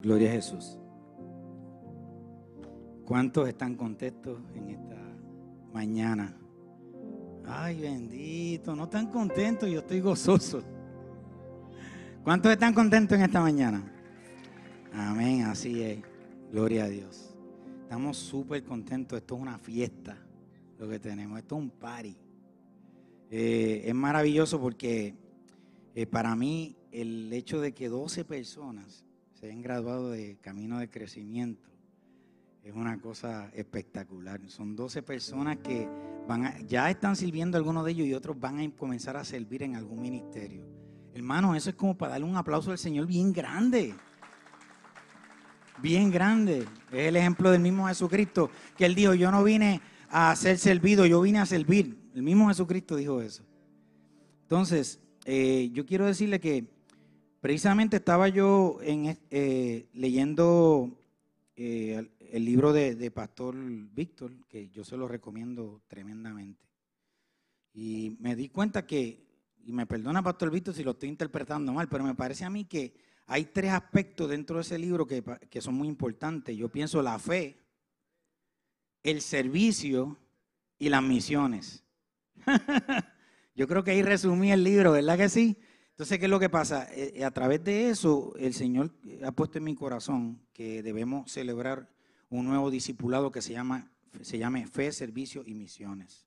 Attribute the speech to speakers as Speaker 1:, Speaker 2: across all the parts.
Speaker 1: Gloria a Jesús. ¿Cuántos están contentos en esta mañana? Ay, bendito, no están contentos, yo estoy gozoso. ¿Cuántos están contentos en esta mañana? Amén, así es. Gloria a Dios. Estamos súper contentos, esto es una fiesta lo que tenemos, esto es un party. Eh, es maravilloso porque eh, para mí el hecho de que 12 personas se hayan graduado de Camino de Crecimiento. Es una cosa espectacular. Son 12 personas que van ya están sirviendo algunos de ellos y otros van a comenzar a servir en algún ministerio. Hermanos, eso es como para darle un aplauso al Señor bien grande. Bien grande. Es el ejemplo del mismo Jesucristo, que él dijo, yo no vine a ser servido, yo vine a servir. El mismo Jesucristo dijo eso. Entonces, eh, yo quiero decirle que Precisamente estaba yo eh, leyendo eh, el libro de, Pastor Víctor, que yo se lo recomiendo tremendamente. Y me di cuenta que, y me perdona Pastor Víctor si lo estoy interpretando mal, pero me parece a mí que hay tres aspectos dentro de ese libro que, que son muy importantes. Yo pienso la fe, el servicio y las misiones. yo creo que ahí resumí el libro, ¿verdad que sí? Entonces, ¿qué es lo que pasa? Eh, eh, a través de eso, el Señor ha puesto en mi corazón que debemos celebrar un nuevo discipulado que se llama se llame Fe, Servicio y Misiones.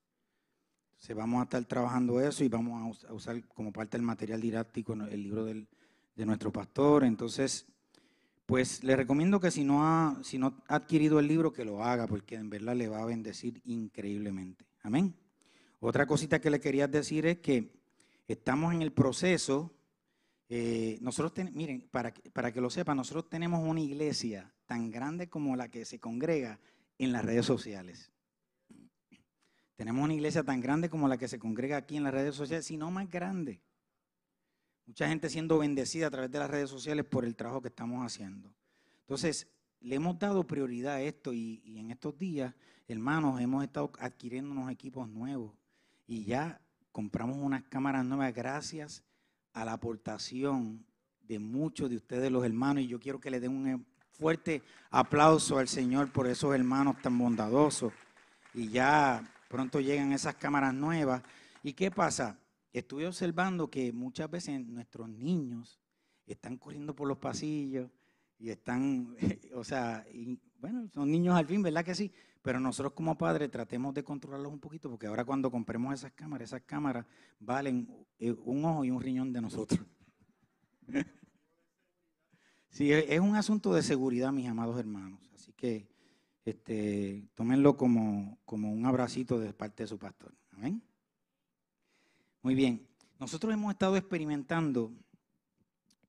Speaker 1: Entonces, vamos a estar trabajando eso y vamos a usar como parte del material didáctico el libro de nuestro pastor. Entonces, pues le recomiendo que si no, ha, si no ha adquirido el libro, que lo haga, porque en verdad le va a bendecir increíblemente. Amén. Otra cosita que le quería decir es que Estamos en el proceso. Eh, nosotros, miren, para, para que lo sepan, nosotros tenemos una iglesia tan grande como la que se congrega en las redes sociales. Tenemos una iglesia tan grande como la que se congrega aquí en las redes sociales, si no más grande. Mucha gente siendo bendecida a través de las redes sociales por el trabajo que estamos haciendo. Entonces, le hemos dado prioridad a esto y en estos días, hermanos, hemos estado adquiriendo unos equipos nuevos y ya compramos unas cámaras nuevas gracias a la aportación de muchos de ustedes, los hermanos, y yo quiero que le den un fuerte aplauso al Señor por esos hermanos tan bondadosos. Y ya pronto llegan esas cámaras nuevas. ¿Y qué pasa? Estuve observando que muchas veces nuestros niños están corriendo por los pasillos y están, o sea, bueno, son niños al fin, ¿verdad que sí? Pero nosotros como padres tratemos de controlarlos un poquito, porque ahora cuando compremos esas cámaras, esas cámaras valen eh, un ojo y un riñón de nosotros. sí, es un asunto de seguridad, mis amados hermanos. Así que este, tómenlo como, como un abracito de parte de su pastor. Amén. Muy bien. Nosotros hemos estado experimentando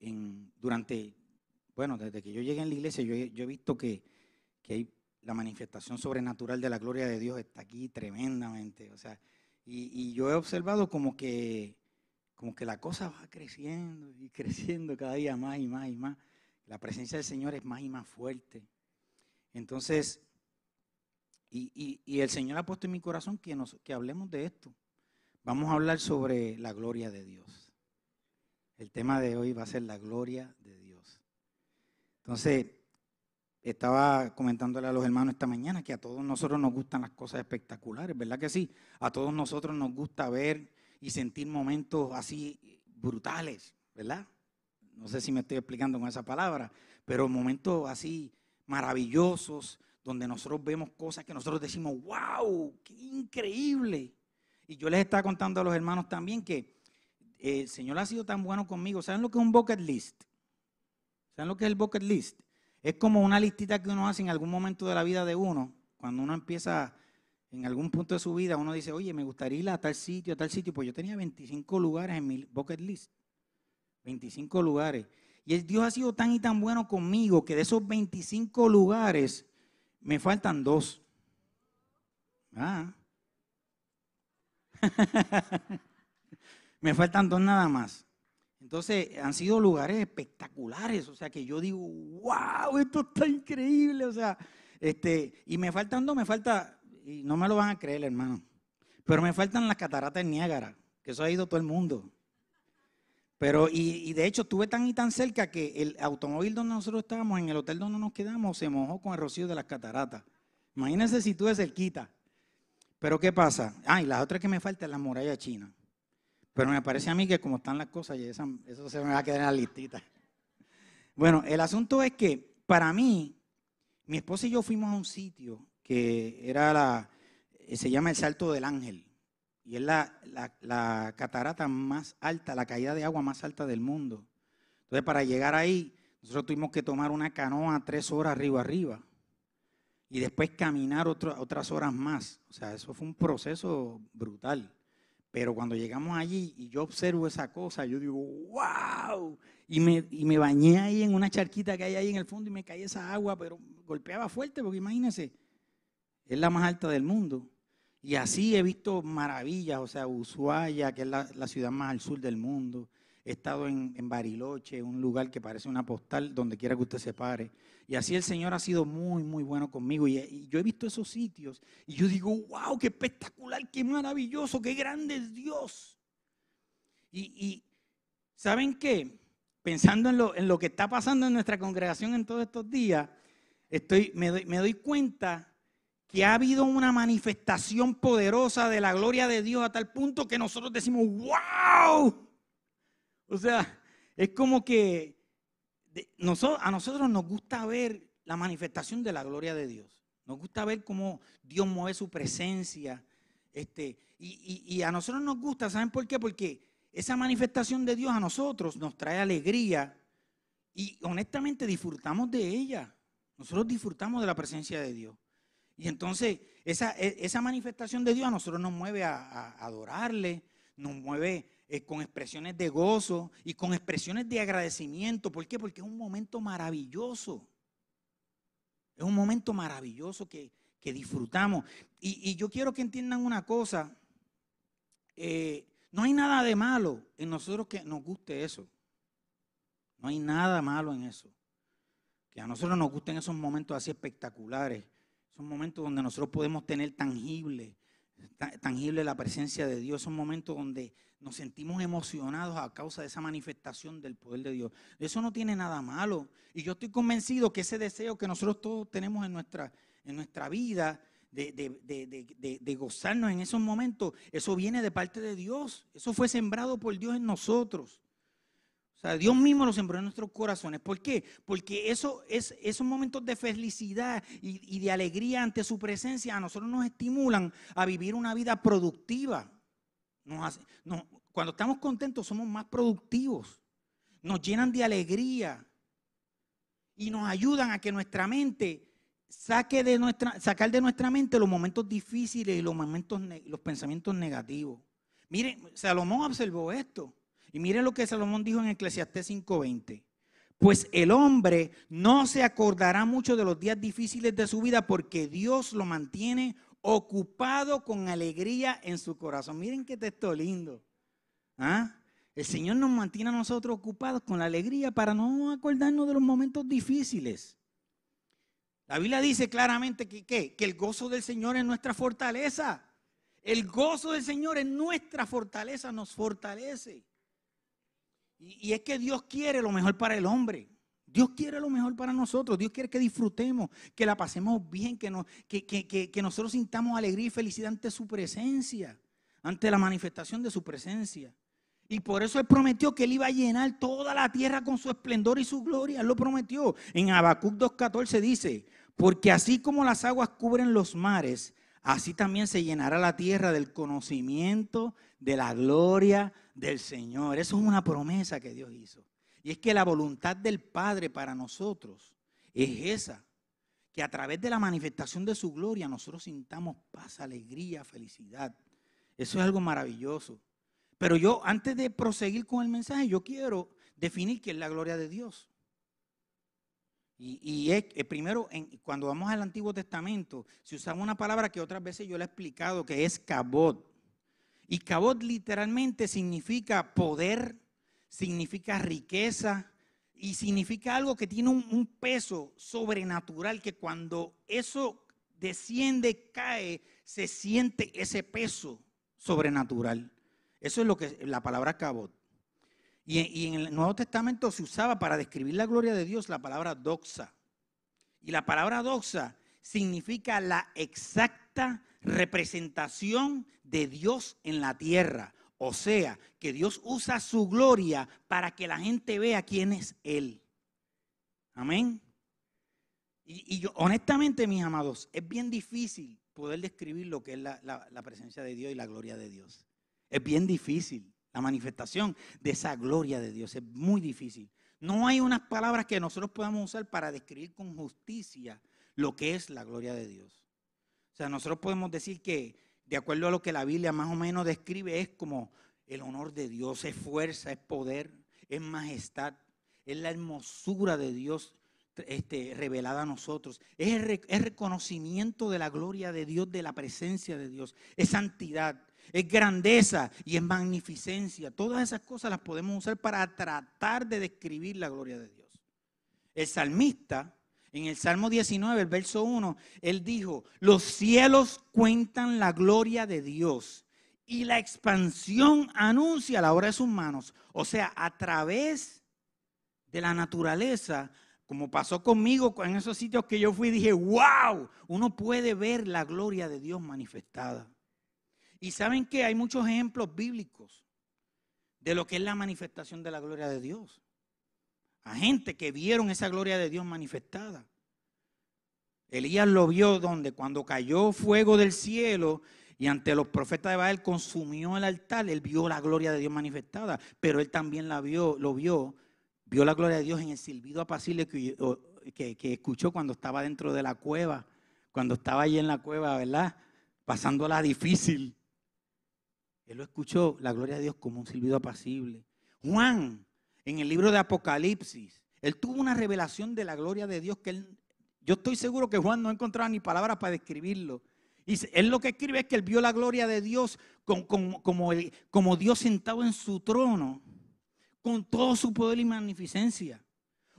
Speaker 1: en, durante, bueno, desde que yo llegué en la iglesia, yo, he visto que, que hay la manifestación sobrenatural de la gloria de Dios está aquí tremendamente. O sea, y, yo he observado como que, como que la cosa va creciendo y creciendo cada día más y más y más. La presencia del Señor es más y más fuerte. Entonces, y, el Señor ha puesto en mi corazón que, que hablemos de esto. Vamos a hablar sobre la gloria de Dios. El tema de hoy va a ser la gloria de Dios. Entonces, estaba comentándole a los hermanos esta mañana que a todos nosotros nos gustan las cosas espectaculares, ¿verdad que sí? A todos nosotros nos gusta ver y sentir momentos así brutales, ¿verdad? No sé si me estoy explicando con esa palabra, pero momentos así maravillosos donde nosotros vemos cosas que nosotros decimos, wow, qué increíble. Y yo les estaba contando a los hermanos también que eh, el Señor ha sido tan bueno conmigo. ¿Saben lo que es un bucket list? ¿Saben lo que es el bucket list? Es como una listita que uno hace en algún momento de la vida de uno, cuando uno empieza en algún punto de su vida uno dice, oye, me gustaría ir a tal sitio, a tal sitio. Pues yo tenía 25 lugares en mi bucket list. 25 lugares. Y Dios ha sido tan y tan bueno conmigo que de esos 25 lugares me faltan dos. Ah. me faltan dos nada más. Entonces, han sido lugares espectaculares. O sea, que yo digo, wow, esto está increíble. O sea, este, y me faltan dos, me falta, y no me lo van a creer, hermano, pero me faltan las cataratas de Niágara, que eso ha ido todo el mundo. Pero, y, de hecho, estuve tan y tan cerca que el automóvil donde nosotros estábamos, en el hotel donde nos quedamos, se mojó con el rocío de las cataratas. Imagínense si tú cerquita. Pero ¿qué pasa? Ah, y la otra que me falta es la muralla china. Pero me parece a mí que como están las cosas, eso se me va a quedar en la listita. Bueno, el asunto es que para mí, mi esposa y yo fuimos a un sitio que era la, se llama el Salto del Ángel. Y es la, la, catarata más alta, la caída de agua más alta del mundo. Entonces, para llegar ahí, nosotros tuvimos que tomar una canoa tres horas arriba arriba. Y después caminar otras horas más. O sea, eso fue un proceso brutal. Pero cuando llegamos allí y yo observo esa cosa, yo digo, wow. Y me, y me bañé ahí en una charquita que hay ahí en el fondo y me caí esa agua, pero golpeaba fuerte, porque imagínense, es la más alta del mundo. Y así he visto maravillas, o sea, Ushuaia, que es la, ciudad más al sur del mundo. He estado en, Bariloche, un lugar que parece una postal donde quiera que usted se pare. Y así el Señor ha sido muy, muy bueno conmigo. Y, yo he visto esos sitios y yo digo, wow, qué espectacular, qué maravilloso, qué grande es Dios. Y, ¿saben qué? Pensando en lo, en que está pasando en nuestra congregación en todos estos días, estoy, me, doy, me doy cuenta que ha habido una manifestación poderosa de la gloria de Dios a tal punto que nosotros decimos, wow. O sea, es como que a nosotros nos gusta ver la manifestación de la gloria de Dios. Nos gusta ver cómo Dios mueve su presencia. Este, y, a nosotros nos gusta, ¿saben por qué? Porque esa manifestación de Dios a nosotros nos trae alegría y honestamente disfrutamos de ella. Nosotros disfrutamos de la presencia de Dios. Y entonces esa, e, esa manifestación de Dios a nosotros nos mueve a, adorarle, nos mueve eh, con expresiones de gozo y con expresiones de agradecimiento. ¿Por qué? Porque es un momento maravilloso. Es un momento maravilloso que, disfrutamos. Y, yo quiero que entiendan una cosa. Eh, no hay nada de malo en nosotros que nos guste eso. No hay nada malo en eso. Que a nosotros nos gusten esos momentos así espectaculares. Son momentos donde nosotros podemos tener tangible, tangible la presencia de Dios. Son momentos donde nos sentimos emocionados a causa de esa manifestación del poder de Dios. Eso no tiene nada malo. Y yo estoy convencido que ese deseo que nosotros todos tenemos en nuestra, en nuestra vida, de, de, gozarnos en esos momentos, eso viene de parte de Dios. Eso fue sembrado por Dios en nosotros. Sea, Dios mismo lo sembró en nuestros corazones. ¿Por qué? Porque eso es, esos momentos de felicidad y, de alegría ante su presencia a nosotros nos estimulan a vivir una vida productiva. cuando estamos contentos somos más productivos. Nos llenan de alegría y nos ayudan a que nuestra mente saque de nuestra, sacar de nuestra mente los momentos difíciles y los momentos, los pensamientos negativos. Miren, Salomón observó esto. Y miren lo que Salomón dijo en Eclesiastés 5:20. Pues el hombre no se acordará mucho de los días difíciles de su vida porque Dios lo mantiene ocupado con alegría en su corazón. Miren qué texto lindo. ¿Ah? El Señor nos mantiene a nosotros ocupados con la alegría para no acordarnos de los momentos difíciles. La Biblia dice claramente que, que el gozo del Señor es nuestra fortaleza. El gozo del Señor es nuestra fortaleza, nos fortalece. Y, es que Dios quiere lo mejor para el hombre. Dios quiere lo mejor para nosotros. Dios quiere que disfrutemos, que la pasemos bien, que, que, nosotros sintamos alegría y felicidad ante su presencia, ante la manifestación de su presencia. Y por eso Él prometió que Él iba a llenar toda la tierra con su esplendor y su gloria. Él lo prometió. En Habacuc 2.14 dice, porque así como las aguas cubren los mares, así también se llenará la tierra del conocimiento de la gloria del Señor. Eso es una promesa que Dios hizo. Y es que la voluntad del Padre para nosotros es esa, que a través de la manifestación de su gloria nosotros sintamos paz, alegría, felicidad. Eso es algo maravilloso. Pero yo, antes de proseguir con el mensaje, yo quiero definir qué es la gloria de Dios. Y, es, eh, primero, cuando vamos al Antiguo Testamento, se usaba una palabra que otras veces yo le he explicado, que es cabot. Y cabot literalmente significa poder, significa riqueza y significa algo que tiene un, peso sobrenatural, que cuando eso desciende, cae, se siente ese peso sobrenatural. Eso es lo que la palabra cabot. Y, en el Nuevo Testamento se usaba para describir la gloria de Dios la palabra doxa. Y la palabra doxa significa la exacta representación de Dios en la tierra. O sea, que Dios usa su gloria para que la gente vea quién es Él. Amén. Y, yo, honestamente, mis amados, es bien difícil poder describir lo que es la presencia de Dios y la gloria de Dios. Es bien difícil. La manifestación de esa gloria de Dios es muy difícil. No hay unas palabras que nosotros podamos usar para describir con justicia lo que es la gloria de Dios. O sea, nosotros podemos decir que, de acuerdo a lo que la Biblia más o menos describe, es como el honor de Dios, es fuerza, es poder, es majestad, es la hermosura de Dios este, revelada a nosotros. Es reconocimiento de la gloria de Dios, de la presencia de Dios, es santidad, es grandeza y es magnificencia. Todas esas cosas las podemos usar para tratar de describir la gloria de Dios. El salmista, en el Salmo 19, el verso 1, él dijo, los cielos cuentan la gloria de Dios y la expansión anuncia la obra de sus manos. O sea, a través de la naturaleza, como pasó conmigo en esos sitios que yo fui, dije, wow, uno puede ver la gloria de Dios manifestada. Y saben que hay muchos ejemplos bíblicos de lo que es la manifestación de la gloria de Dios. A gente que vieron esa gloria de Dios manifestada. Elías lo vio donde cuando cayó fuego del cielo y ante los profetas de Baal consumió el altar, él vio la gloria de Dios manifestada, pero él también la vio, lo vio, vio la gloria de Dios en el silbido apacible que, que, escuchó cuando estaba dentro de la cueva, cuando estaba allí en la cueva, ¿verdad? Pasándola difícil. Él lo escuchó, la gloria de Dios, como un silbido apacible. Juan, en el libro de Apocalipsis, él tuvo una revelación de la gloria de Dios que él, yo estoy seguro que Juan no encontraba ni palabras para describirlo. Y él lo que escribe es que él vio la gloria de Dios como, como Dios sentado en su trono, con todo su poder y magnificencia.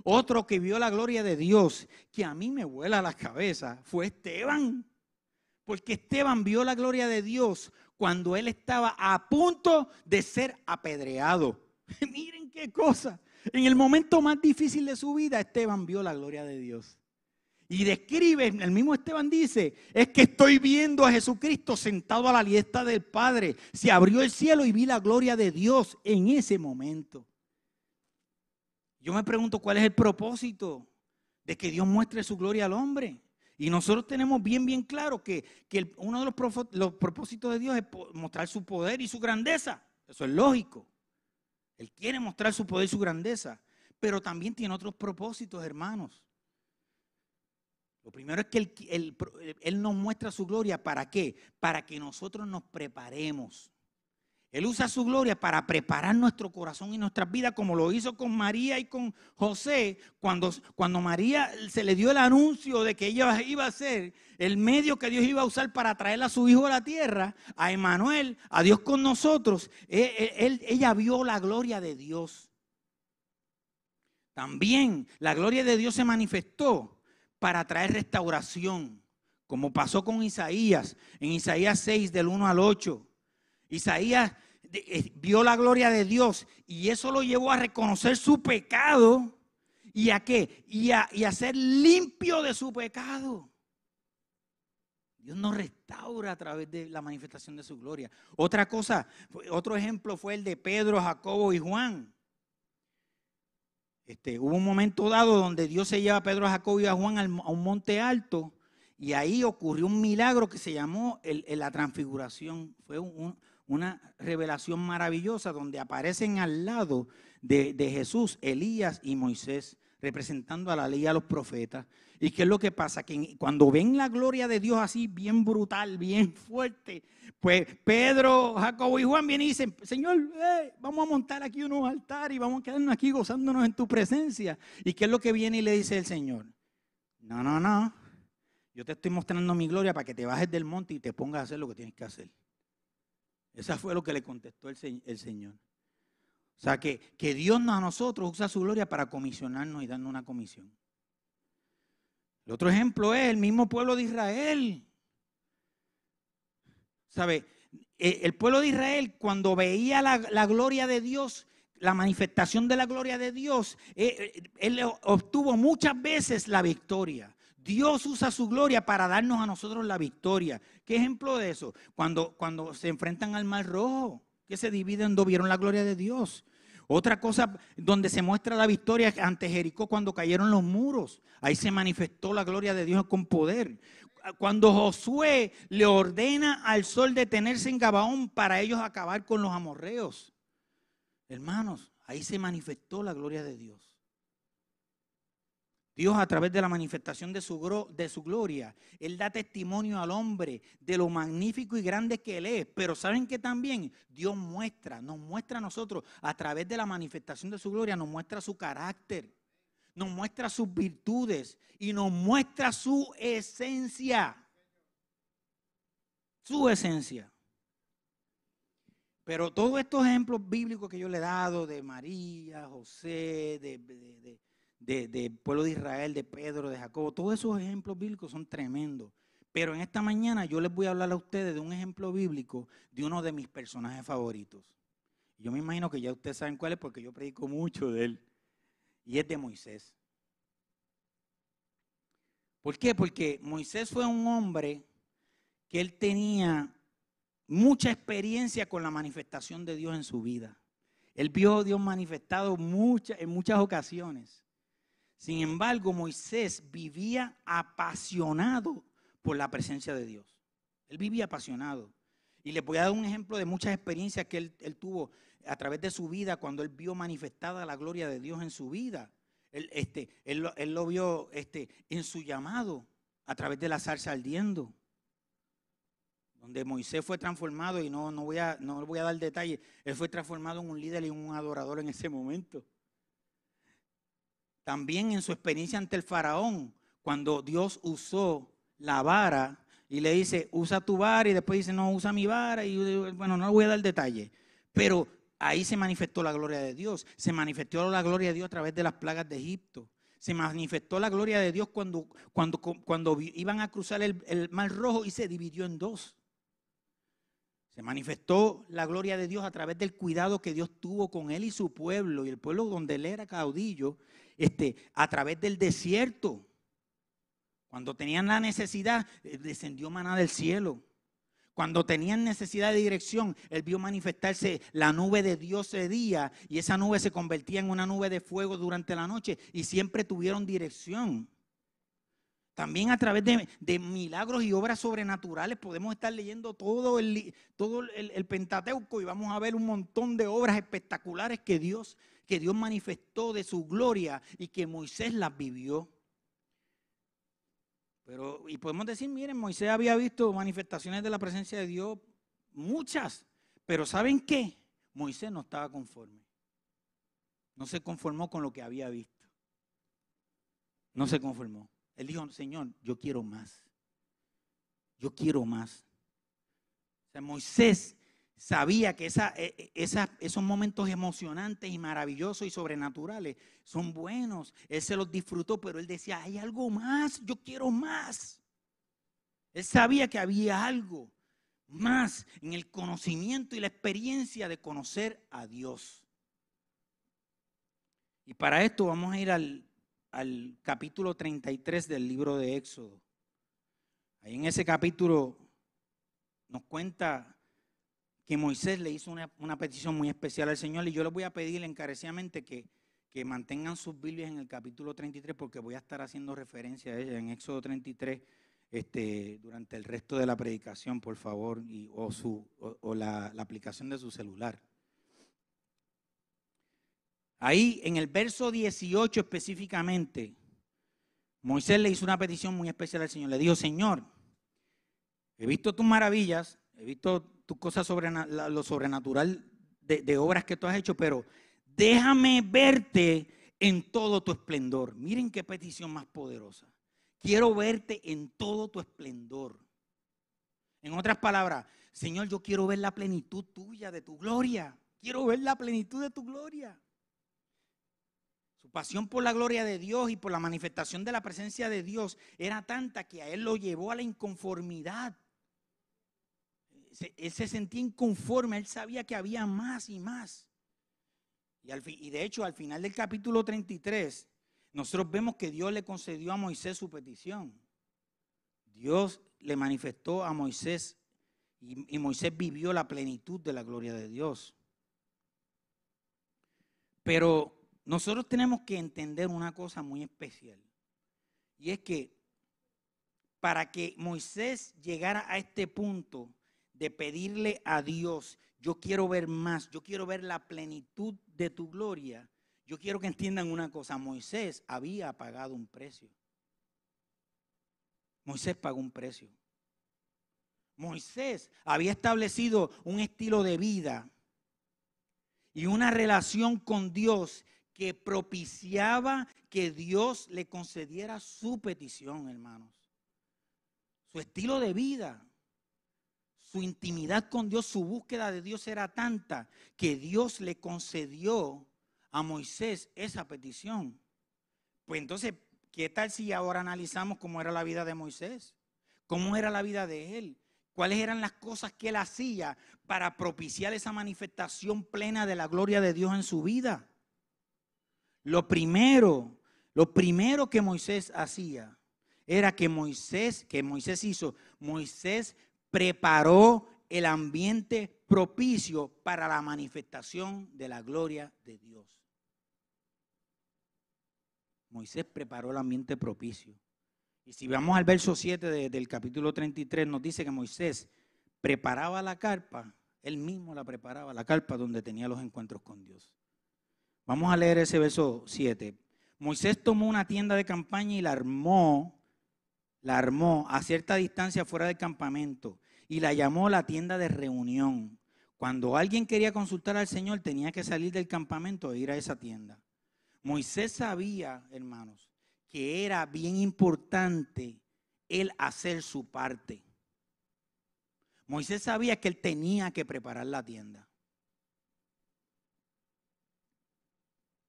Speaker 1: Otro que vio la gloria de Dios, que a mí me vuela la cabeza, fue Esteban. Porque Esteban vio la gloria de Dios cuando él estaba a punto de ser apedreado. Miren qué cosa. En el momento más difícil de su vida, Esteban vio la gloria de Dios. Y describe, el mismo Esteban dice, es que estoy viendo a Jesucristo sentado a la diestra del Padre. Se abrió el cielo y vi la gloria de Dios en ese momento. Yo me pregunto cuál es el propósito de que Dios muestre su gloria al hombre. Y nosotros tenemos bien, bien claro que, uno de los, los propósitos de Dios es mostrar su poder y su grandeza. Eso es lógico. Él quiere mostrar su poder y su grandeza. Pero también tiene otros propósitos, hermanos. Lo primero es que él, nos muestra su gloria. ¿Para qué? Para que nosotros nos preparemos. Él usa su gloria para preparar nuestro corazón y nuestras vidas, como lo hizo con María y con José, cuando, cuando María se le dio el anuncio de que ella iba a ser el medio que Dios iba a usar para traer a su hijo a la tierra, a Emanuel, a Dios con nosotros. E, e, ella vio la gloria de Dios. También la gloria de Dios se manifestó para traer restauración, como pasó con Isaías, en Isaías 6 del 1 al 8. Isaías vio la gloria de Dios y eso lo llevó a reconocer su pecado y a qué? Y a, y a ser limpio de su pecado. Dios nos restaura a través de la manifestación de su gloria. Otra cosa, otro ejemplo fue el de Pedro, Jacobo y Juan. Este, hubo un momento dado donde Dios se lleva a Pedro, Jacobo y a Juan a un monte alto y ahí ocurrió un milagro que se llamó la transfiguración. Fue un, una revelación maravillosa donde aparecen al lado de, Jesús Elías y Moisés representando a la ley y a los profetas. ¿Y qué es lo que pasa? Que cuando ven la gloria de Dios así, bien brutal, bien fuerte, pues Pedro, Jacobo y Juan vienen y dicen, Señor, eh, vamos a montar aquí unos altares y vamos a quedarnos aquí gozándonos en tu presencia. ¿Y qué es lo que viene y le dice el Señor? No, no, no. Yo te estoy mostrando mi gloria para que te bajes del monte y te pongas a hacer lo que tienes que hacer. Esa fue lo que le contestó el, Señor. O sea, que, que Dios a nosotros usa su gloria para comisionarnos y darnos una comisión. El otro ejemplo es el mismo pueblo de Israel. ¿Sabe? E, el pueblo de Israel cuando veía la, gloria de Dios, la manifestación de la gloria de Dios, eh, eh, él obtuvo muchas veces la victoria. Dios usa su gloria para darnos a nosotros la victoria. ¿Qué ejemplo de eso? Cuando, cuando se enfrentan al mar rojo, que se dividen, ¿no vieron la gloria de Dios. Otra cosa donde se muestra la victoria ante Jericó cuando cayeron los muros. Ahí se manifestó la gloria de Dios con poder. Cuando Josué le ordena al sol detenerse en Gabaón para ellos acabar con los amorreos. Hermanos, ahí se manifestó la gloria de Dios. Dios a través de la manifestación de su, de su, gloria, Él da testimonio al hombre de lo magnífico y grande que Él es. Pero saben que también Dios muestra, nos muestra a nosotros a través de la manifestación de su gloria, nos muestra su carácter, nos muestra sus virtudes y nos muestra su esencia. Su esencia. Pero todos estos ejemplos bíblicos que yo le he dado de María, José, de del pueblo de Israel, de Pedro, de Jacobo, todos esos ejemplos bíblicos son tremendos. Pero en esta mañana yo les voy a hablar a ustedes de un ejemplo bíblico de uno de mis personajes favoritos. Yo me imagino que ya ustedes saben cuál es porque yo predico mucho de él. Y es de Moisés. ¿Por qué? Porque Moisés fue un hombre que él tenía mucha experiencia con la manifestación de Dios en su vida. Él vio a Dios manifestado en muchas ocasiones. Sin embargo, Moisés vivía apasionado por la presencia de Dios. Él vivía apasionado. Y le voy a dar un ejemplo de muchas experiencias que él, tuvo a través de su vida cuando él vio manifestada la gloria de Dios en su vida. Él, este, lo vio este, en su llamado a través de la zarza ardiendo. Donde Moisés fue transformado, y no, no, voy a, no voy a dar detalles, él fue transformado en un líder y un adorador en ese momento. También en su experiencia ante el faraón, cuando Dios usó la vara y le dice, usa tu vara y después dice, no, usa mi vara y bueno, no voy a dar detalle. Pero ahí se manifestó la gloria de Dios, se manifestó la gloria de Dios a través de las plagas de Egipto. Se manifestó la gloria de Dios cuando, cuando, cuando iban a cruzar el, el mar rojo y se dividió en dos. Se manifestó la gloria de Dios a través del cuidado que Dios tuvo con él y su pueblo, y el pueblo donde él era caudillo, este, a través del desierto. Cuando tenían la necesidad, eh, descendió maná del cielo. Cuando tenían necesidad de dirección, él vio manifestarse la nube de Dios ese día y esa nube se convertía en una nube de fuego durante la noche y siempre tuvieron dirección. También a través de, milagros y obras sobrenaturales podemos estar leyendo todo el, Pentateuco y vamos a ver un montón de obras espectaculares que Dios, que Dios manifestó de su gloria y que Moisés las vivió. Pero, y podemos decir, miren, Moisés había visto manifestaciones de la presencia de Dios, muchas, pero ¿saben qué? Moisés no estaba conforme. No se conformó con lo que había visto. No se conformó. Él dijo, Señor, yo quiero más. Yo quiero más. O sea, Moisés sabía que e, e, esos momentos emocionantes y maravillosos y sobrenaturales son buenos. Él se los disfrutó, pero él decía, hay algo más, yo quiero más. Él sabía que había algo más en el conocimiento y la experiencia de conocer a Dios. Y para esto vamos a ir al al capítulo 33 del libro de Éxodo. Ahí en ese capítulo nos cuenta que Moisés le hizo una, petición muy especial al Señor y yo les voy a pedir encarecidamente que, que mantengan sus Biblias en el capítulo 33 porque voy a estar haciendo referencia a ella en Éxodo 33 este, durante el resto de la predicación, por favor, y, o, su, o, la aplicación de su celular. Ahí en el verso 18 específicamente, Moisés le hizo una petición muy especial al Señor. Le dijo, Señor, he visto tus maravillas, he visto tus cosas sobre lo sobrenatural de, de obras que tú has hecho, pero déjame verte en todo tu esplendor. Miren qué petición más poderosa. Quiero verte en todo tu esplendor. En otras palabras, Señor, yo quiero ver la plenitud tuya, de tu gloria. Quiero ver la plenitud de tu gloria. Su pasión por la gloria de Dios y por la manifestación de la presencia de Dios era tanta que a él lo llevó a la inconformidad. Él se sentía inconforme, él sabía que había más y más. Y, de hecho, al final del capítulo 33, nosotros vemos que Dios le concedió a Moisés su petición. Dios le manifestó a Moisés y Moisés vivió la plenitud de la gloria de Dios. Pero nosotros tenemos que entender una cosa muy especial. Y es que para que Moisés llegara a este punto de pedirle a Dios, yo quiero ver más, yo quiero ver la plenitud de tu gloria, yo quiero que entiendan una cosa, Moisés había pagado un precio. Moisés pagó un precio. Moisés había establecido un estilo de vida y una relación con Dios que propiciaba que Dios le concediera su petición, hermanos. Su estilo de vida, su intimidad con Dios, su búsqueda de Dios era tanta que Dios le concedió a Moisés esa petición. Pues entonces, ¿qué tal si ahora analizamos cómo era la vida de Moisés? ¿Cómo era la vida de él? ¿Cuáles eran las cosas que él hacía para propiciar esa manifestación plena de la gloria de Dios en su vida? Lo primero, lo primero que Moisés hacía era que Moisés, que Moisés hizo, Moisés preparó el ambiente propicio para la manifestación de la gloria de Dios. Moisés preparó el ambiente propicio. Y si vamos al verso 7 del capítulo 33, nos dice que Moisés preparaba la carpa, él mismo la preparaba, la carpa donde tenía los encuentros con Dios. Vamos a leer ese verso 7. Moisés tomó una tienda de campaña y la armó, la armó a cierta distancia fuera del campamento y la llamó la tienda de reunión. Cuando alguien quería consultar al Señor tenía que salir del campamento e ir a esa tienda. Moisés sabía, hermanos, que era bien importante él hacer su parte. Moisés sabía que él tenía que preparar la tienda.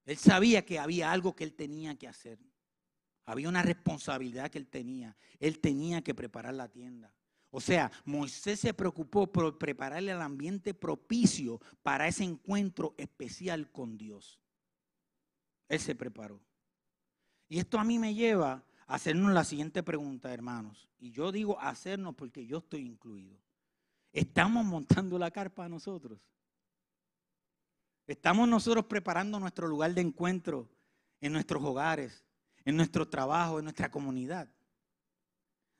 Speaker 1: Él sabía que había algo que él tenía que hacer. Había una responsabilidad que él tenía. Él tenía que preparar la tienda. O sea, Moisés se preocupó por prepararle el ambiente propicio para ese encuentro especial con Dios. Él se preparó. Y esto a mí me lleva a hacernos la siguiente pregunta, hermanos. Y yo digo hacernos porque yo estoy incluido. ¿Estamos montando la carpa nosotros? Estamos nosotros preparando nuestro lugar de encuentro en nuestros hogares, en nuestro trabajo, en nuestra comunidad.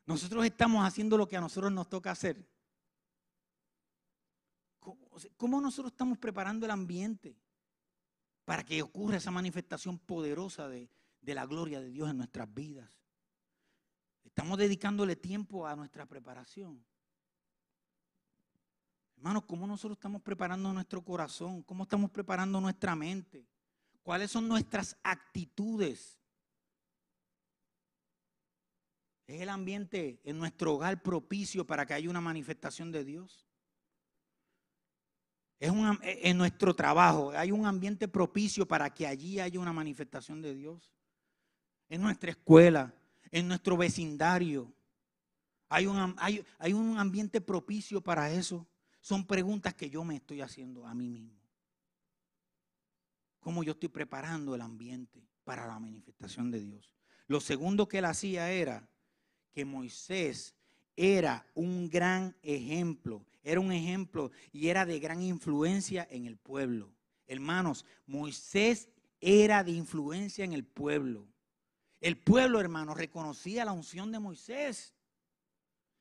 Speaker 1: Nosotros estamos haciendo lo que a nosotros nos toca hacer. ¿Cómo nosotros estamos preparando el ambiente para que ocurra esa manifestación poderosa de, la gloria de Dios en nuestras vidas? Estamos dedicándole tiempo a nuestra preparación. Hermanos, ¿cómo nosotros estamos preparando nuestro corazón? ¿Cómo estamos preparando nuestra mente? ¿Cuáles son nuestras actitudes? ¿Es el ambiente en nuestro hogar propicio para que haya una manifestación de Dios? Es en nuestro trabajo, hay un ambiente propicio para que allí haya una manifestación de Dios. En nuestra escuela, en nuestro vecindario, hay un, hay un ambiente propicio para eso. Son preguntas que yo me estoy haciendo a mí mismo. ¿Cómo yo estoy preparando el ambiente para la manifestación de Dios? Lo segundo que él hacía era que Moisés era un gran ejemplo, era un ejemplo y era de gran influencia en el pueblo. Hermanos, Moisés era de influencia en el pueblo. El pueblo, hermanos, reconocía la unción de Moisés.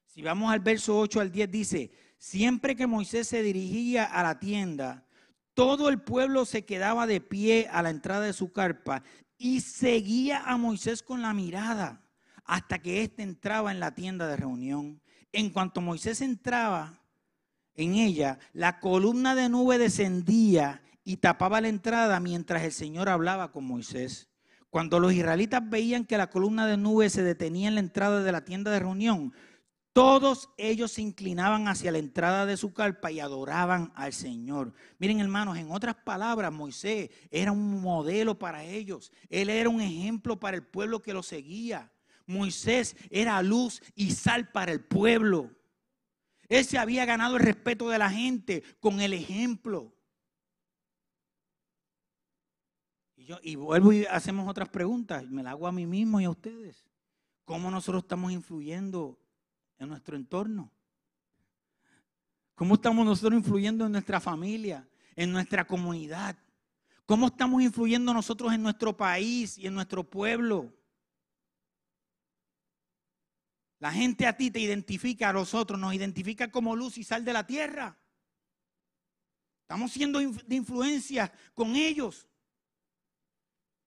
Speaker 1: Si vamos al verso 8 al 10, dice, Siempre que Moisés se dirigía a la tienda, todo el pueblo se quedaba de pie a la entrada de su carpa y seguía a Moisés con la mirada hasta que éste entraba en la tienda de reunión. En cuanto Moisés entraba en ella, la columna de nube descendía y tapaba la entrada mientras el Señor hablaba con Moisés. Cuando los israelitas veían que la columna de nube se detenía en la entrada de la tienda de reunión, todos ellos se inclinaban hacia la entrada de su carpa y adoraban al Señor. Miren hermanos, en otras palabras, Moisés era un modelo para ellos. Él era un ejemplo para el pueblo que lo seguía. Moisés era luz y sal para el pueblo. Él se había ganado el respeto de la gente con el ejemplo. Y, yo, y vuelvo y hacemos otras preguntas. Me la hago a mí mismo y a ustedes. ¿Cómo nosotros estamos influyendo en nuestro entorno? ¿Cómo estamos nosotros influyendo en nuestra familia, en nuestra comunidad? ¿Cómo estamos influyendo nosotros en nuestro país y en nuestro pueblo? La gente a ti te identifica, a nosotros nos identifica como luz y sal de la tierra. Estamos siendo de influencia con ellos.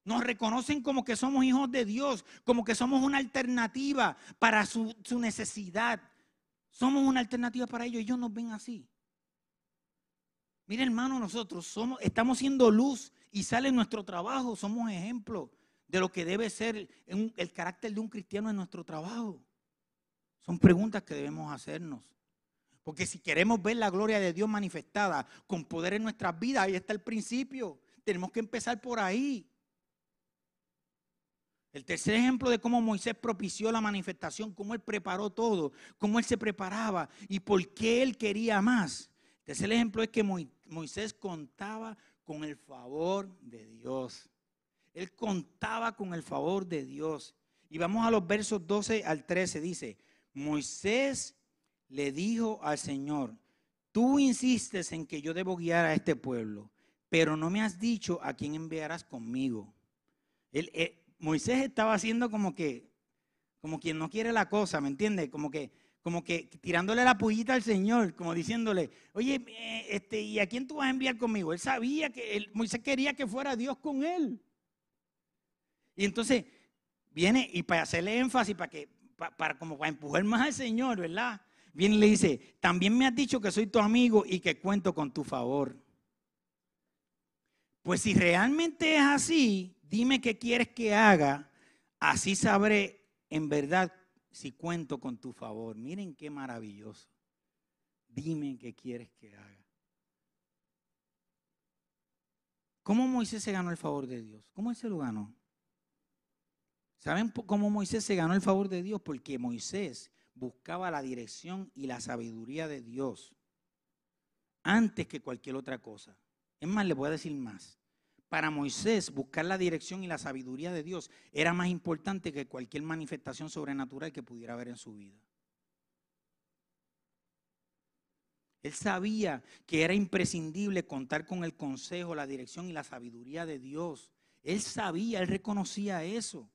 Speaker 1: Nos reconocen como que somos hijos de Dios, como que somos una alternativa para su, necesidad. Somos una alternativa para ellos. Ellos nos ven así. Mire, hermano, nosotros somos, estamos siendo luz y sale nuestro trabajo. Somos ejemplo de lo que debe ser el carácter de un cristiano en nuestro trabajo. Son preguntas que debemos hacernos. Porque si queremos ver la gloria de Dios manifestada con poder en nuestras vidas, ahí está el principio. Tenemos que empezar por ahí. El tercer ejemplo de cómo Moisés propició la manifestación, cómo él preparó todo, cómo él se preparaba y por qué él quería más. El tercer ejemplo es que Moisés contaba con el favor de Dios. Él contaba con el favor de Dios. Y vamos a los versos 12 al 13. Dice, Moisés le dijo al Señor, tú insistes en que yo debo guiar a este pueblo, pero no me has dicho a quién enviarás conmigo. Eh, Moisés estaba haciendo como que, como quien no quiere la cosa, ¿me entiendes? Como que, como que tirándole la pullita al Señor, como diciéndole, oye, eh, este, ¿y a quién tú vas a enviar conmigo? Él sabía que Moisés quería que fuera Dios con él. Y entonces viene y para hacerle énfasis, para que, para, como para empujar más al Señor, ¿verdad? Viene y le dice, también me has dicho que soy tu amigo y que cuento con tu favor. Pues si realmente es así, dime qué quieres que haga, así sabré en verdad si cuento con tu favor. Miren qué maravilloso. Dime qué quieres que haga. ¿Cómo Moisés se ganó el favor de Dios? ¿Cómo él se lo ganó? ¿Saben cómo Moisés se ganó el favor de Dios? Porque Moisés buscaba la dirección y la sabiduría de Dios antes que cualquier otra cosa. Es más, le voy a decir más. Para Moisés, buscar la dirección y la sabiduría de Dios era más importante que cualquier manifestación sobrenatural que pudiera haber en su vida. Él sabía que era imprescindible contar con el consejo, la dirección y la sabiduría de Dios. Él sabía, él reconocía eso.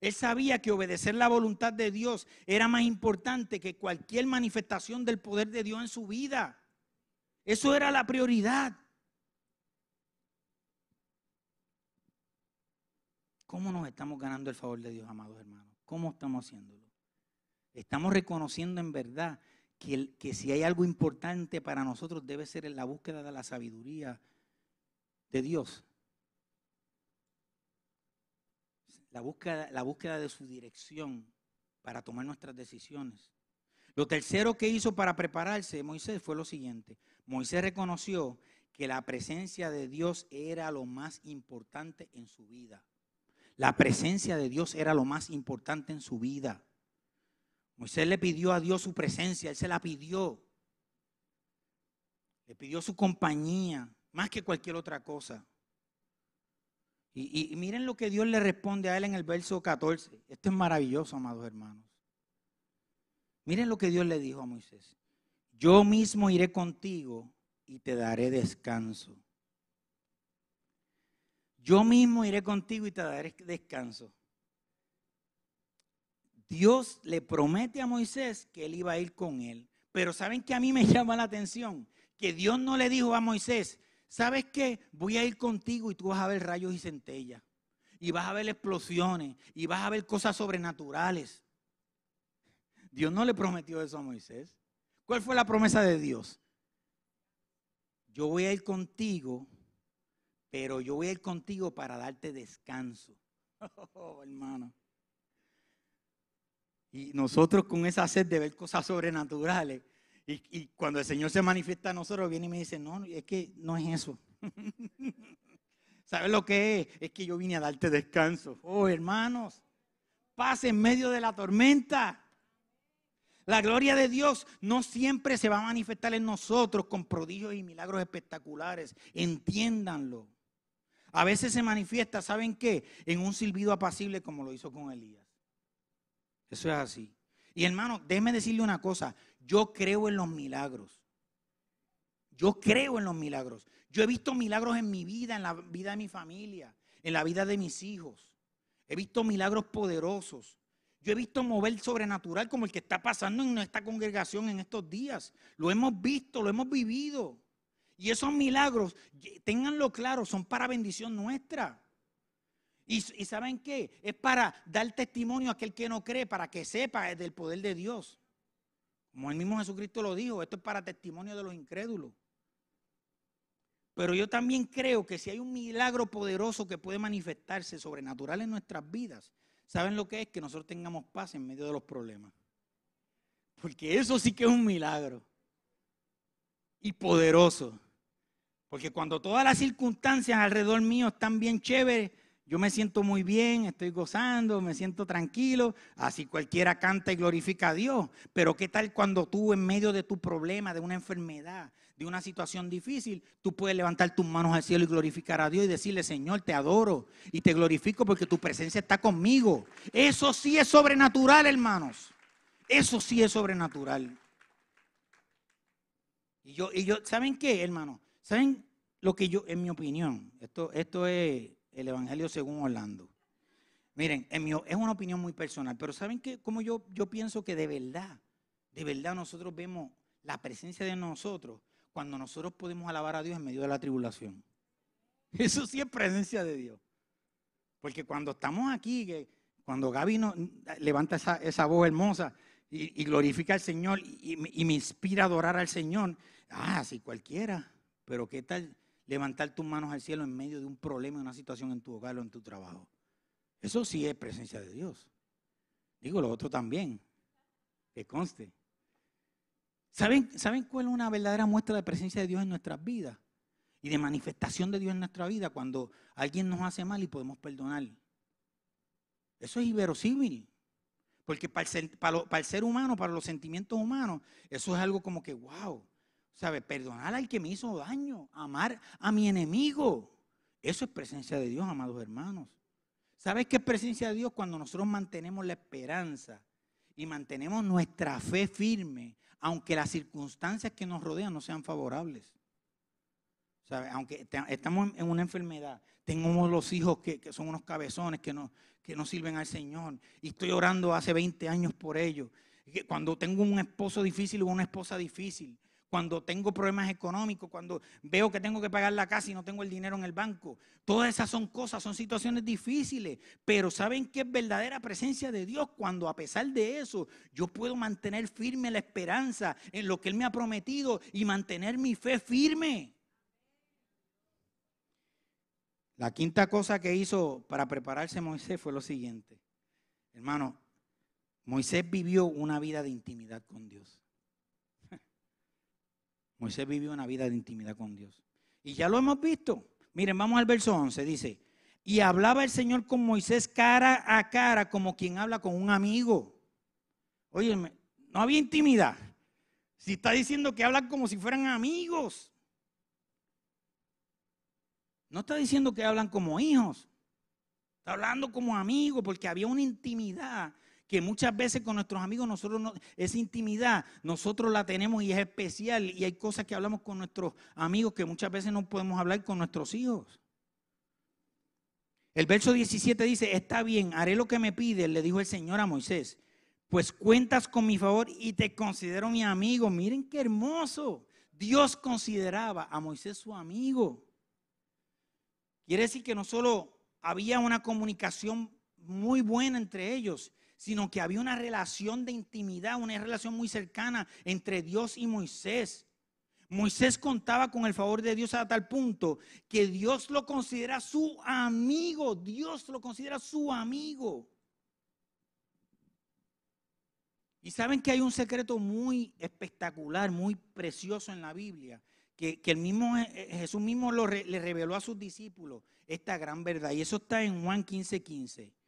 Speaker 1: Él sabía que obedecer la voluntad de Dios era más importante que cualquier manifestación del poder de Dios en su vida. Eso era la prioridad. ¿Cómo nos estamos ganando el favor de Dios, amados hermanos? ¿Cómo estamos haciéndolo? Estamos reconociendo en verdad que, si hay algo importante para nosotros debe ser la búsqueda de la sabiduría de Dios. La búsqueda, la búsqueda de su dirección para tomar nuestras decisiones. Lo tercero que hizo para prepararse Moisés fue lo siguiente. Moisés reconoció que la presencia de Dios era lo más importante en su vida. La presencia de Dios era lo más importante en su vida. Moisés le pidió a Dios su presencia, él se la pidió. Le pidió su compañía, más que cualquier otra cosa. Y, miren lo que Dios le responde a él en el verso 14. Esto es maravilloso, amados hermanos. Miren lo que Dios le dijo a Moisés. Yo mismo iré contigo y te daré descanso. Yo mismo iré contigo y te daré descanso. Dios le promete a Moisés que él iba a ir con él. Pero ¿saben que a mí me llama la atención? Que Dios no le dijo a Moisés, ¿sabes qué? Voy a ir contigo y tú vas a ver rayos y centellas. Y vas a ver explosiones. Y vas a ver cosas sobrenaturales. Dios no le prometió eso a Moisés. ¿Cuál fue la promesa de Dios? Yo voy a ir contigo, pero yo voy a ir contigo para darte descanso. Oh, hermano. Y nosotros con esa sed de ver cosas sobrenaturales, y, cuando el Señor se manifiesta a nosotros, viene y me dice, no, es que no es eso. ¿Sabes lo que es? Es que yo vine a darte descanso. Oh, hermanos, paz en medio de la tormenta. La gloria de Dios no siempre se va a manifestar en nosotros con prodigios y milagros espectaculares. Entiéndanlo. A veces se manifiesta, ¿saben qué? En un silbido apacible como lo hizo con Elías. Eso es así. Y hermano, déjeme decirle una cosa. Yo creo en los milagros. Yo creo en los milagros. Yo he visto milagros en mi vida, en la vida de mi familia, en la vida de mis hijos. He visto milagros poderosos. Yo he visto mover sobrenatural como el que está pasando en esta congregación en estos días. Lo hemos visto, lo hemos vivido. Y esos milagros, ténganlo claro, son para bendición nuestra. Y, ¿saben qué? Es para dar testimonio a aquel que no cree, para que sepa del poder de Dios. Como el mismo Jesucristo lo dijo, esto es para testimonio de los incrédulos. Pero yo también creo que si hay un milagro poderoso que puede manifestarse sobrenatural en nuestras vidas, ¿saben lo que es? Que nosotros tengamos paz en medio de los problemas. Porque eso sí que es un milagro. Y poderoso. Porque cuando todas las circunstancias alrededor mío están bien chéveres, yo me siento muy bien, estoy gozando, me siento tranquilo, así cualquiera canta y glorifica a Dios. Pero ¿qué tal cuando tú en medio de tu problema, de una enfermedad, de una situación difícil, tú puedes levantar tus manos al cielo y glorificar a Dios y decirle, Señor, te adoro y te glorifico porque tu presencia está conmigo. Eso sí es sobrenatural, hermanos. Eso sí es sobrenatural. Y yo, y yo, ¿saben qué, hermano? ¿Saben lo que yo, en mi opinión, esto, esto es el Evangelio según Orlando. Miren, es una opinión muy personal, pero ¿saben qué? Como yo, yo pienso que de verdad, de verdad nosotros vemos la presencia de nosotros cuando nosotros podemos alabar a Dios en medio de la tribulación. Eso sí es presencia de Dios. Porque cuando estamos aquí, cuando Gaby levanta esa, voz hermosa y, glorifica al Señor y, y, me inspira a adorar al Señor, ah, sí cualquiera, pero ¿qué tal levantar tus manos al cielo en medio de un problema, una situación en tu hogar o en tu trabajo. Eso sí es presencia de Dios. Digo lo otro también, que conste. ¿Saben, ¿Saben cuál es una verdadera muestra de presencia de Dios en nuestras vidas? Y de manifestación de Dios en nuestra vida cuando alguien nos hace mal y podemos perdonar. Eso es inverosímil. Porque para el, para el ser humano, para los sentimientos humanos, eso es algo como que, wow, ¿Sabe? Perdonar al que me hizo daño, amar a mi enemigo. Eso es presencia de Dios, amados hermanos. ¿Sabes qué es presencia de Dios? Cuando nosotros mantenemos la esperanza y mantenemos nuestra fe firme, aunque las circunstancias que nos rodean no sean favorables. ¿Sabe? Aunque estamos en una enfermedad, tengo los hijos que, son unos cabezones que no, que no sirven al Señor y estoy orando hace 20 años por ellos. Cuando tengo un esposo difícil o una esposa difícil, cuando tengo problemas económicos, cuando veo que tengo que pagar la casa y no tengo el dinero en el banco. Todas esas son cosas, son situaciones difíciles, pero ¿saben qué es verdadera presencia de Dios? Cuando a pesar de eso yo puedo mantener firme la esperanza en lo que Él me ha prometido y mantener mi fe firme. La quinta cosa que hizo para prepararse Moisés fue lo siguiente. Hermano, Moisés vivió una vida de intimidad con Dios. Moisés vivió una vida de intimidad con Dios. Y ya lo hemos visto. Miren, vamos al verso 11. Dice, y hablaba el Señor con Moisés cara a cara como quien habla con un amigo. Oye, no había intimidad. Si está diciendo que hablan como si fueran amigos. No está diciendo que hablan como hijos. Está hablando como amigos porque había una intimidad que muchas veces con nuestros amigos nosotros no, esa intimidad nosotros la tenemos y es especial y hay cosas que hablamos con nuestros amigos que muchas veces no podemos hablar con nuestros hijos. El verso 17 dice, está bien, haré lo que me pide, le dijo el Señor a Moisés, pues cuentas con mi favor y te considero mi amigo. Miren qué hermoso. Dios consideraba a Moisés su amigo. Quiere decir que no solo había una comunicación muy buena entre ellos, sino que había una relación de intimidad, una relación muy cercana entre Dios y Moisés. Moisés contaba con el favor de Dios a tal punto que Dios lo considera su amigo. Dios lo considera su amigo. Y saben que hay un secreto muy espectacular, muy precioso en la Biblia, que, el mismo Jesús mismo lo le reveló a sus discípulos, esta gran verdad. Y eso está en Juan 15, 15.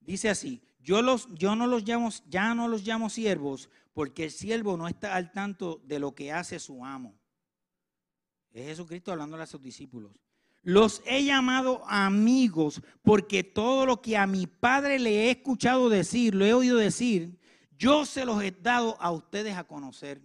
Speaker 1: Dice así, yo, los, yo no los llamo, ya no los llamo siervos, porque el siervo no está al tanto de lo que hace su amo. Es Jesucristo hablándole a sus discípulos. Los he llamado amigos porque todo lo que a mi Padre le he escuchado decir, lo he oído decir, yo se los he dado a ustedes a conocer.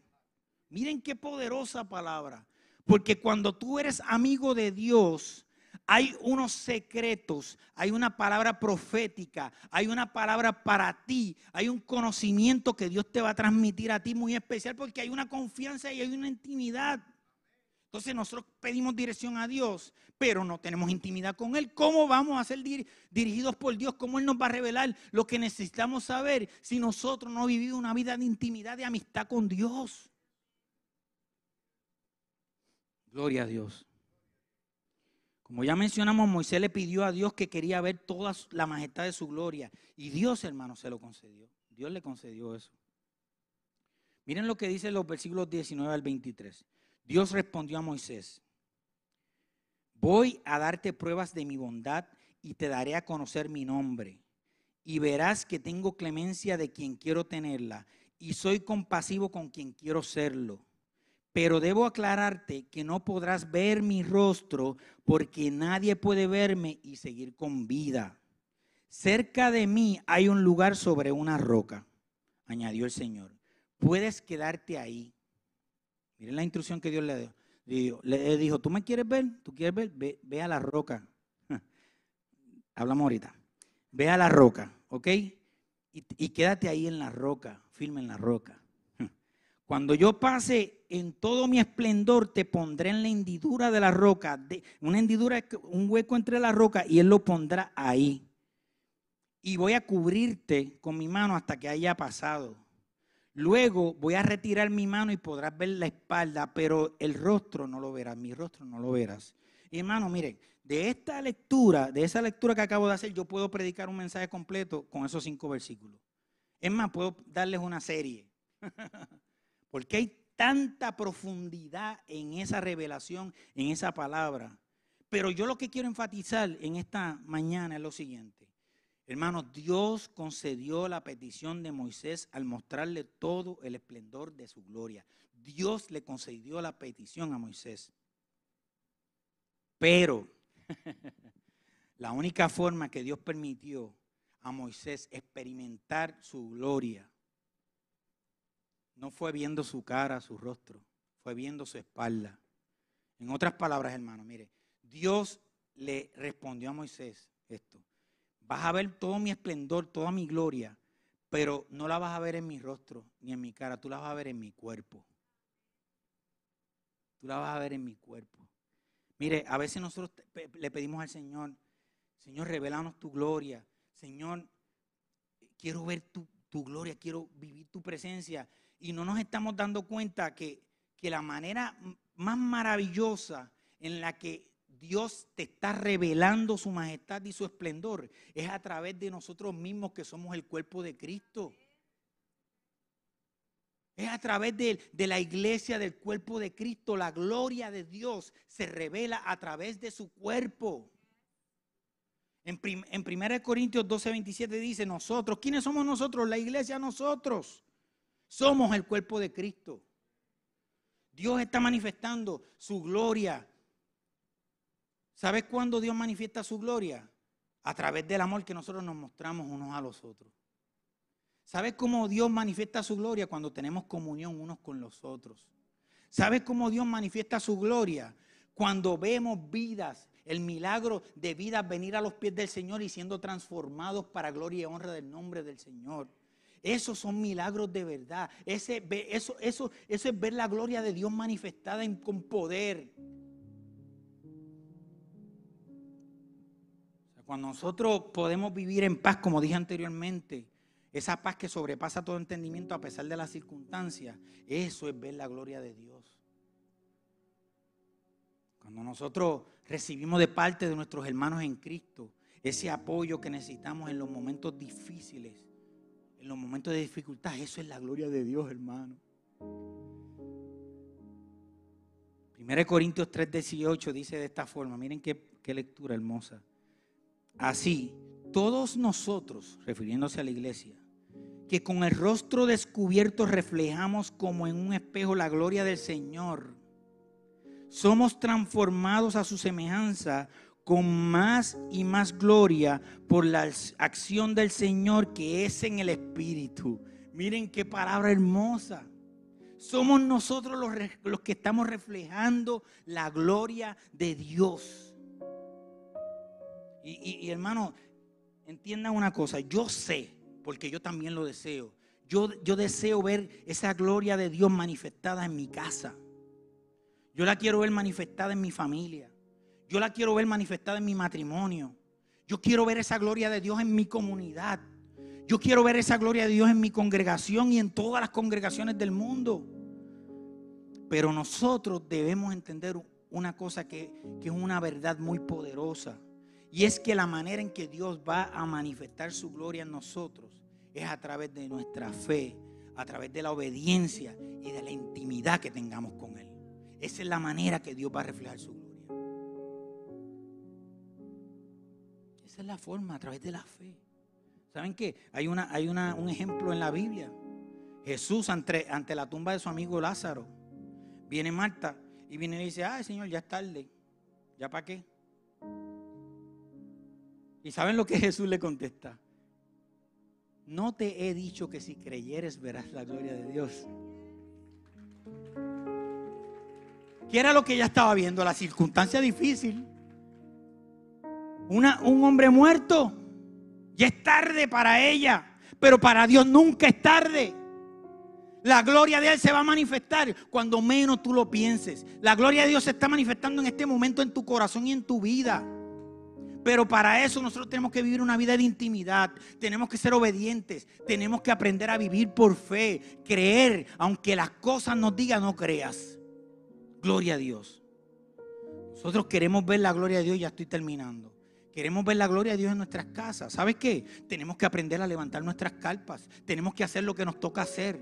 Speaker 1: Miren qué poderosa palabra. Porque cuando tú eres amigo de Dios, hay unos secretos, hay una palabra profética, hay una palabra para ti, hay un conocimiento que Dios te va a transmitir a ti muy especial porque hay una confianza y hay una intimidad. Entonces nosotros pedimos dirección a Dios, pero no tenemos intimidad con Él. ¿Cómo vamos a ser dirigidos por Dios? ¿Cómo Él nos va a revelar lo que necesitamos saber si nosotros no hemos vivido una vida de intimidad, de amistad con Dios? Gloria a Dios. Como ya mencionamos, Moisés le pidió a Dios que quería ver toda la majestad de su gloria. Y Dios, hermano, se lo concedió. Dios le concedió eso. Miren lo que dice los versículos 19 al 23. Dios respondió a Moisés, voy a darte pruebas de mi bondad y te daré a conocer mi nombre. Y verás que tengo clemencia de quien quiero tenerla y soy compasivo con quien quiero serlo. Pero debo aclararte que no podrás ver mi rostro porque nadie puede verme y seguir con vida. Cerca de mí hay un lugar sobre una roca, añadió el Señor. Puedes quedarte ahí Miren la instrucción que Dios le dio. Le dijo, ¿tú me quieres ver? ¿Tú quieres ver? Ve, a la roca. Hablamos ahorita. Ve a la roca, ¿ok? Y, y, quédate ahí en la roca, firme en la roca. Cuando yo pase en todo mi esplendor, te pondré en la hendidura de la roca. De, una hendidura, un hueco entre la roca, y Él lo pondrá ahí. Y voy a cubrirte con mi mano hasta que haya pasado. Luego voy a retirar mi mano y podrás ver la espalda, pero el rostro no lo verás, mi rostro no lo verás. Y hermano, miren, de esta lectura, de esa lectura que acabo de hacer, yo puedo predicar un mensaje completo con esos cinco versículos. Es más, puedo darles una serie. Porque hay tanta profundidad en esa revelación, en esa palabra. Pero yo lo que quiero enfatizar en esta mañana es lo siguiente. Hermanos, Dios concedió la petición de Moisés al mostrarle todo el esplendor de su gloria. Dios le concedió la petición a Moisés. Pero la única forma que Dios permitió a Moisés experimentar su gloria no fue viendo su cara, su rostro, fue viendo su espalda. En otras palabras, hermano, mire, Dios le respondió a Moisés esto. Vas a ver todo mi esplendor, toda mi gloria, pero no la vas a ver en mi rostro ni en mi cara, tú la vas a ver en mi cuerpo. Tú la vas a ver en mi cuerpo. Mire, a veces nosotros le pedimos al Señor, Señor, revelanos tu gloria. Señor, quiero ver tu, gloria, quiero vivir tu presencia. Y no nos estamos dando cuenta que, que la manera más maravillosa en la que Dios te está revelando su majestad y su esplendor es a través de nosotros mismos que somos el cuerpo de Cristo. Es a través de, la iglesia del cuerpo de Cristo. La gloria de Dios se revela a través de su cuerpo. En, en 1 Corintios 12, 27 dice, nosotros, ¿quiénes somos nosotros? La iglesia, nosotros. Somos el cuerpo de Cristo. Dios está manifestando su gloria ¿Sabes cuándo Dios manifiesta su gloria? A través del amor que nosotros nos mostramos unos a los otros. ¿Sabes cómo Dios manifiesta su gloria? Cuando tenemos comunión unos con los otros. ¿Sabes cómo Dios manifiesta su gloria? Cuando vemos vidas, el milagro de vidas venir a los pies del Señor y siendo transformados para gloria y honra del nombre del Señor. Esos son milagros de verdad. Ese, eso, eso, eso es ver la gloria de Dios manifestada con poder. Cuando nosotros podemos vivir en paz, como dije anteriormente, esa paz que sobrepasa todo entendimiento a pesar de las circunstancias, eso es ver la gloria de Dios. Cuando nosotros recibimos de parte de nuestros hermanos en Cristo ese apoyo que necesitamos en los momentos difíciles, en los momentos de dificultad, eso es la gloria de Dios, hermano. 1 Corintios 3:18 dice de esta forma, miren qué, qué lectura hermosa. Así, todos nosotros, refiriéndose a la iglesia, que con el rostro descubierto reflejamos como en un espejo la gloria del Señor, somos transformados a su semejanza con más y más gloria por la acción del Señor que es en el Espíritu. Miren qué palabra hermosa. Somos nosotros los, que estamos reflejando la gloria de Dios. Y, hermano, entiendan una cosa, yo sé, porque yo también lo deseo, yo, yo deseo ver esa gloria de Dios manifestada en mi casa. Yo la quiero ver manifestada en mi familia. Yo la quiero ver manifestada en mi matrimonio. Yo quiero ver esa gloria de Dios en mi comunidad. Yo quiero ver esa gloria de Dios en mi congregación y en todas las congregaciones del mundo. Pero nosotros debemos entender una cosa que, es una verdad muy poderosa. Y es que la manera en que Dios va a manifestar su gloria en nosotros es a través de nuestra fe, a través de la obediencia y de la intimidad que tengamos con Él. Esa es la manera que Dios va a reflejar su gloria. Esa es la forma, a través de la fe. ¿Saben qué? Hay, una, hay una, un ejemplo en la Biblia. Jesús ante, ante la tumba de su amigo Lázaro. Viene Marta y viene y dice, ay Señor, ya es tarde. ¿Ya para qué? ¿Y saben lo que Jesús le contesta? No te he dicho que si creyeres verás la gloria de Dios. ¿Qué era lo que ella estaba viendo? La circunstancia difícil. Una, un hombre muerto. Ya es tarde para ella. Pero para Dios nunca es tarde. La gloria de Él se va a manifestar cuando menos tú lo pienses. La gloria de Dios se está manifestando en este momento en tu corazón y en tu vida. Pero para eso nosotros tenemos que vivir una vida de intimidad. Tenemos que ser obedientes. Tenemos que aprender a vivir por fe. Creer, aunque las cosas nos digan no creas. Gloria a Dios. Nosotros queremos ver la gloria de Dios, ya estoy terminando. Queremos ver la gloria de Dios en nuestras casas. ¿Sabes qué? Tenemos que aprender a levantar nuestras carpas. Tenemos que hacer lo que nos toca hacer.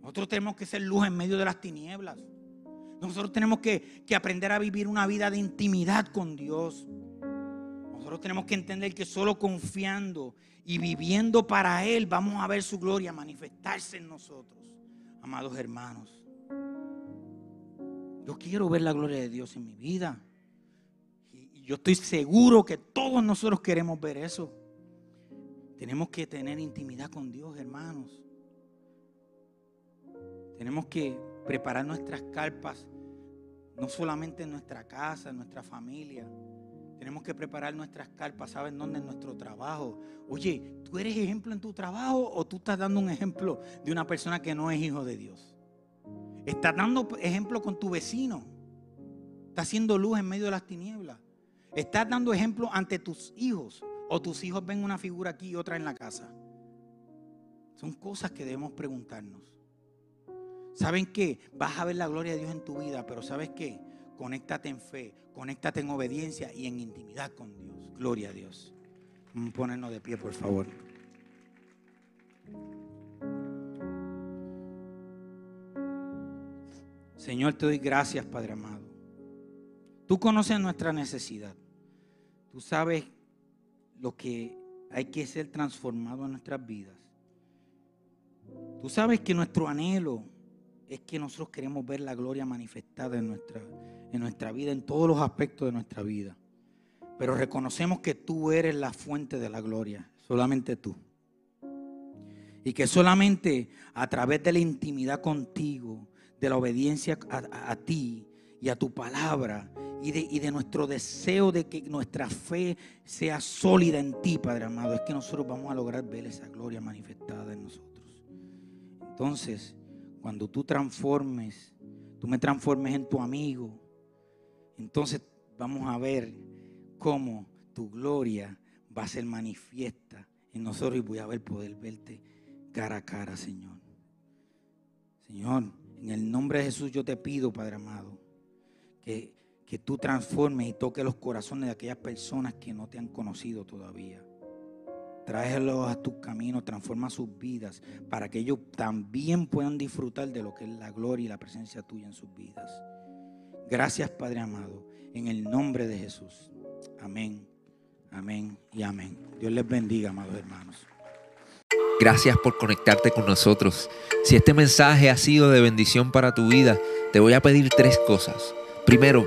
Speaker 1: Nosotros tenemos que ser luz en medio de las tinieblas. Nosotros tenemos que, que aprender a vivir una vida de intimidad con Dios. Nosotros tenemos que entender que solo confiando y viviendo para Él vamos a ver su gloria manifestarse en nosotros, amados hermanos. Yo quiero ver la gloria de Dios en mi vida. Yo estoy seguro que todos nosotros queremos ver eso. Tenemos que tener intimidad con Dios, hermanos. Tenemos que preparar nuestras carpas, no solamente en nuestra casa, en nuestra familia. Tenemos que preparar nuestras carpas, ¿saben dónde? En nuestro trabajo. Oye, ¿tú eres ejemplo en tu trabajo o tú estás dando un ejemplo de una persona que no es hijo de Dios? Estás dando ejemplo con tu vecino. Estás haciendo luz en medio de las tinieblas. Estás dando ejemplo ante tus hijos. O tus hijos ven una figura aquí y otra en la casa. Son cosas que debemos preguntarnos. ¿Saben qué? Vas a ver la gloria de Dios en tu vida, pero ¿sabes qué? Conéctate en fe, conéctate en obediencia y en intimidad con Dios. Gloria a Dios. Ponernos de pie, por favor. Señor, te doy gracias, Padre amado. Tú conoces nuestra necesidad. Tú sabes lo que hay que ser transformado en nuestras vidas. Tú sabes que nuestro anhelo es que nosotros queremos ver la gloria manifestada en nuestra, en nuestra vida, en todos los aspectos de nuestra vida. Pero reconocemos que tú eres la fuente de la gloria, solamente tú. Y que solamente a través de la intimidad contigo, de la obediencia a, ti y a tu palabra y de, y de nuestro deseo de que nuestra fe sea sólida en ti, Padre amado, es que nosotros vamos a lograr ver esa gloria manifestada en nosotros. Entonces, cuando tú transformes, tú me transformes en tu amigo, entonces vamos a ver cómo tu gloria va a ser manifiesta en nosotros y voy a ver poder verte cara a cara, Señor. Señor, en el nombre de Jesús yo te pido, Padre amado, que, que tú transformes y toques los corazones de aquellas personas que no te han conocido todavía. Tráelos a tus caminos, transforma sus vidas para que ellos también puedan disfrutar de lo que es la gloria y la presencia tuya en sus vidas. Gracias, Padre amado, en el nombre de Jesús. Amén, amén y amén. Dios les bendiga, amados hermanos.
Speaker 2: Gracias por conectarte con nosotros. Si este mensaje ha sido de bendición para tu vida, te voy a pedir tres cosas. Primero,